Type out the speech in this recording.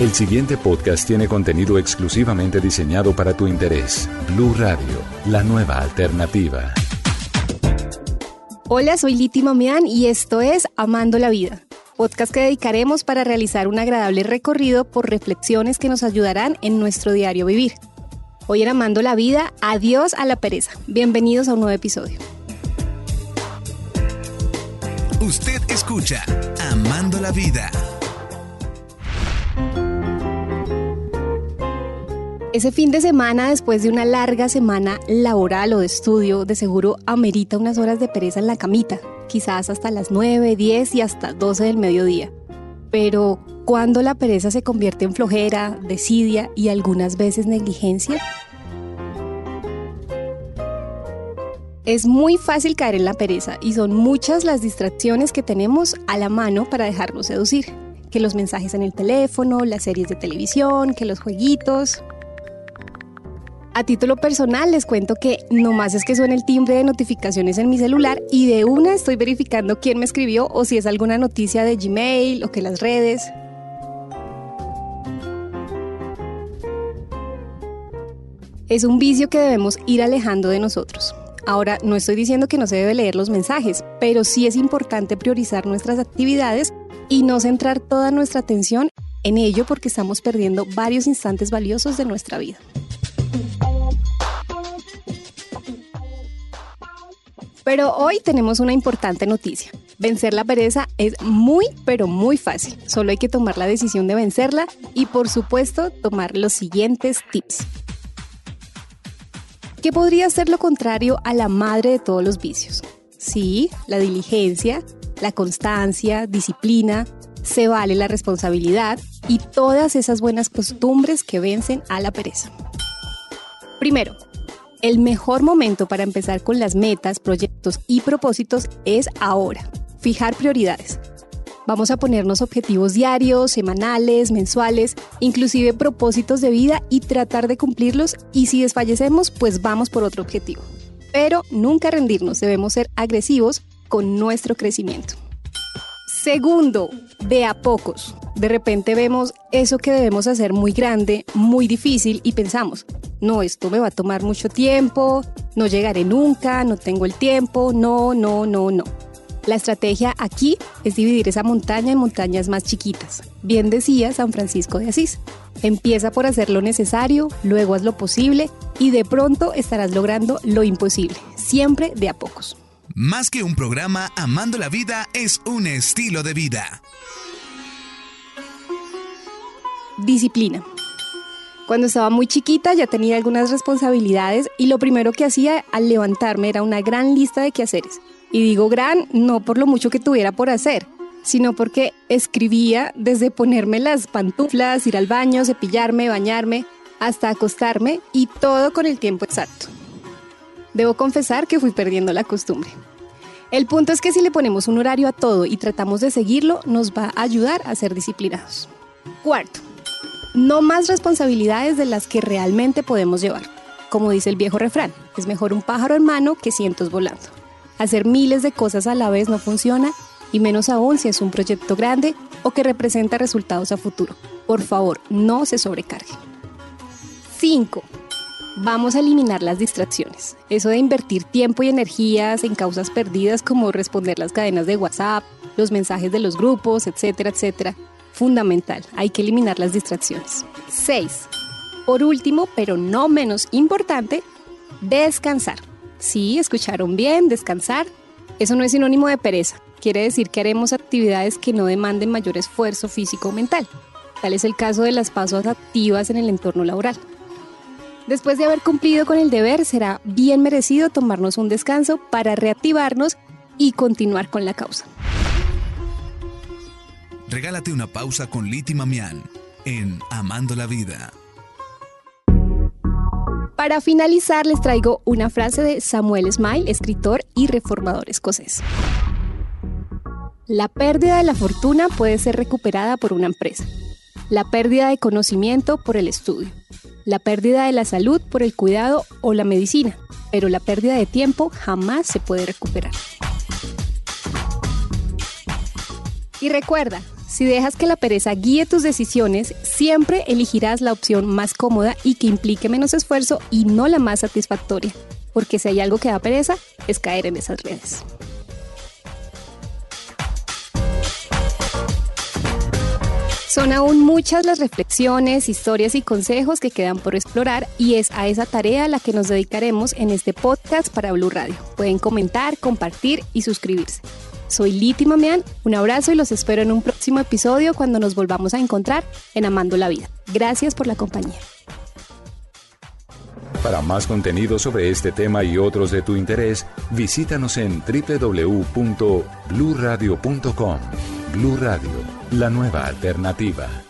El siguiente podcast tiene contenido exclusivamente diseñado para tu interés. Blue Radio, la nueva alternativa. Hola, soy Liti Mamián y esto es Amando la Vida, podcast que dedicaremos para realizar un agradable recorrido por reflexiones que nos ayudarán en nuestro diario vivir. Hoy en Amando la Vida, adiós a la pereza. Bienvenidos a un nuevo episodio. Usted escucha Amando la Vida. Ese fin de semana, después de una larga semana laboral o de estudio, de seguro amerita unas horas de pereza en la camita, quizás hasta las 9, 10 y hasta 12 del mediodía. Pero, ¿cuándo la pereza se convierte en flojera, desidia y algunas veces negligencia? Es muy fácil caer en la pereza y son muchas las distracciones que tenemos a la mano para dejarnos seducir. Que los mensajes en el teléfono, las series de televisión, que los jueguitos, a título personal les cuento que nomás es que suena el timbre de notificaciones en mi celular y de una estoy verificando quién me escribió o si es alguna noticia de Gmail o que las redes. Es un vicio que debemos ir alejando de nosotros. Ahora, no estoy diciendo que no se debe leer los mensajes, pero sí es importante priorizar nuestras actividades y no centrar toda nuestra atención en ello porque estamos perdiendo varios instantes valiosos de nuestra vida. Pero hoy tenemos una importante noticia. Vencer la pereza es muy, pero muy fácil. Solo hay que tomar la decisión de vencerla y, por supuesto, tomar los siguientes tips. ¿Qué podría ser lo contrario a la madre de todos los vicios? Sí, la diligencia, la constancia, disciplina, se vale la responsabilidad y todas esas buenas costumbres que vencen a la pereza. Primero, el mejor momento para empezar con las metas, proyectos y propósitos es ahora. Fijar prioridades. Vamos a ponernos objetivos diarios, semanales, mensuales, inclusive propósitos de vida y tratar de cumplirlos y si desfallecemos, pues vamos por otro objetivo. Pero nunca rendirnos, debemos ser agresivos con nuestro crecimiento. Segundo, de a pocos. De repente vemos eso que debemos hacer muy grande, muy difícil y pensamos, no, esto me va a tomar mucho tiempo, no llegaré nunca, no tengo el tiempo, no, no, no, no. La estrategia aquí es dividir esa montaña en montañas más chiquitas. Bien decía San Francisco de Asís. Empieza por hacer lo necesario, luego haz lo posible y de pronto estarás logrando lo imposible, siempre de a pocos. Más que un programa, Amando la Vida es un estilo de vida. Disciplina. Cuando estaba muy chiquita ya tenía algunas responsabilidades y lo primero que hacía al levantarme era una gran lista de quehaceres. Y digo gran no por lo mucho que tuviera por hacer, sino porque escribía desde ponerme las pantuflas, ir al baño, cepillarme, bañarme, hasta acostarme y todo con el tiempo exacto. Debo confesar que fui perdiendo la costumbre. El punto es que si le ponemos un horario a todo y tratamos de seguirlo, nos va a ayudar a ser disciplinados. Cuarto, no más responsabilidades de las que realmente podemos llevar. Como dice el viejo refrán, es mejor un pájaro en mano que cientos volando. Hacer miles de cosas a la vez no funciona, y menos aún si es un proyecto grande o que representa resultados a futuro. Por favor, no se sobrecargue. 5. Vamos a eliminar las distracciones. Eso de invertir tiempo y energías en causas perdidas como responder las cadenas de WhatsApp, los mensajes de los grupos, etcétera, etcétera. Fundamental, hay que eliminar las distracciones. 6. Por último, pero no menos importante, descansar. Sí, escucharon bien, descansar. Eso no es sinónimo de pereza. Quiere decir que haremos actividades que no demanden mayor esfuerzo físico o mental. Tal es el caso de las pasos activas en el entorno laboral. Después de haber cumplido con el deber, será bien merecido tomarnos un descanso para reactivarnos y continuar con la causa. Regálate una pausa con Liti Mamián en Amando la Vida. Para finalizar, les traigo una frase de Samuel Smile, escritor y reformador escocés. La pérdida de la fortuna puede ser recuperada por una empresa. La pérdida de conocimiento por el estudio. La pérdida de la salud por el cuidado o la medicina. Pero la pérdida de tiempo jamás se puede recuperar. Y recuerda, si dejas que la pereza guíe tus decisiones, siempre elegirás la opción más cómoda y que implique menos esfuerzo y no la más satisfactoria. Porque si hay algo que da pereza, es caer en esas redes. Son aún muchas las reflexiones, historias y consejos que quedan por explorar y es a esa tarea la que nos dedicaremos en este podcast para Blue Radio. Pueden comentar, compartir y suscribirse. Soy Liti Mamean, un abrazo y los espero en un próximo episodio cuando nos volvamos a encontrar en Amando la Vida. Gracias por la compañía. Para más contenido sobre este tema y otros de tu interés, visítanos en www.bluradio.com. Blu Radio, la nueva alternativa.